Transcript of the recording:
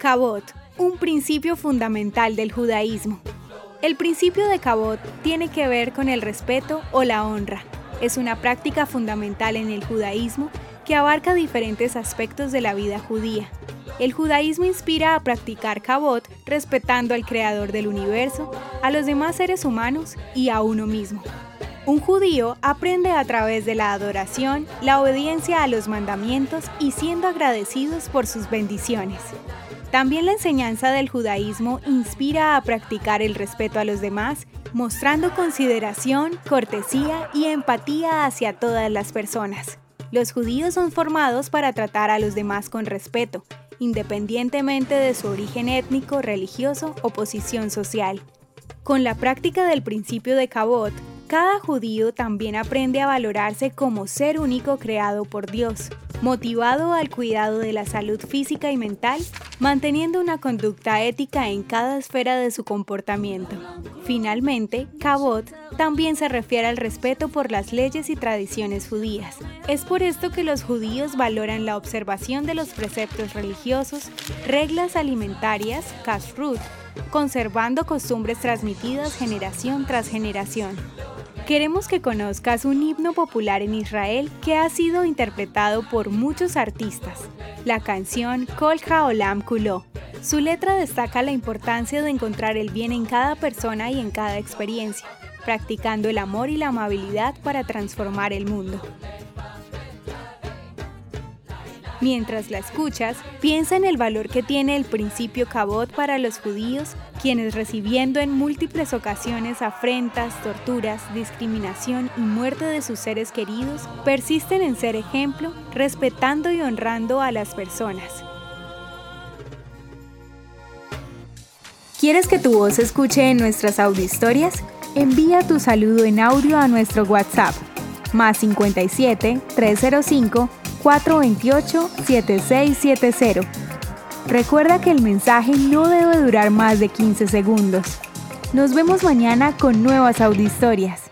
Cabot, un principio fundamental del judaísmo. El principio de Cabot tiene que ver con el respeto o la honra. Es una práctica fundamental en el judaísmo que abarca diferentes aspectos de la vida judía. El judaísmo inspira a practicar Cabot respetando al creador del universo, a los demás seres humanos y a uno mismo. Un judío aprende a través de la adoración, la obediencia a los mandamientos y siendo agradecidos por sus bendiciones. También la enseñanza del judaísmo inspira a practicar el respeto a los demás, mostrando consideración, cortesía y empatía hacia todas las personas. Los judíos son formados para tratar a los demás con respeto, independientemente de su origen étnico, religioso o posición social. Con la práctica del principio de Cabot, cada judío también aprende a valorarse como ser único creado por Dios, motivado al cuidado de la salud física y mental, manteniendo una conducta ética en cada esfera de su comportamiento. Finalmente, Cabot también se refiere al respeto por las leyes y tradiciones judías. Es por esto que los judíos valoran la observación de los preceptos religiosos, reglas alimentarias, kashrut, conservando costumbres transmitidas generación tras generación. Queremos que conozcas un himno popular en Israel que ha sido interpretado por muchos artistas, la canción Kol HaOlam Kulo. Su letra destaca la importancia de encontrar el bien en cada persona y en cada experiencia, practicando el amor y la amabilidad para transformar el mundo. Mientras la escuchas, piensa en el valor que tiene el principio Cabot para los judíos, quienes recibiendo en múltiples ocasiones afrentas, torturas, discriminación y muerte de sus seres queridos, persisten en ser ejemplo, respetando y honrando a las personas. ¿Quieres que tu voz escuche en nuestras audiohistorias? Envía tu saludo en audio a nuestro WhatsApp, más 57 305 428-7670. Recuerda que el mensaje no debe durar más de 15 segundos. Nos vemos mañana con nuevas audiohistorias.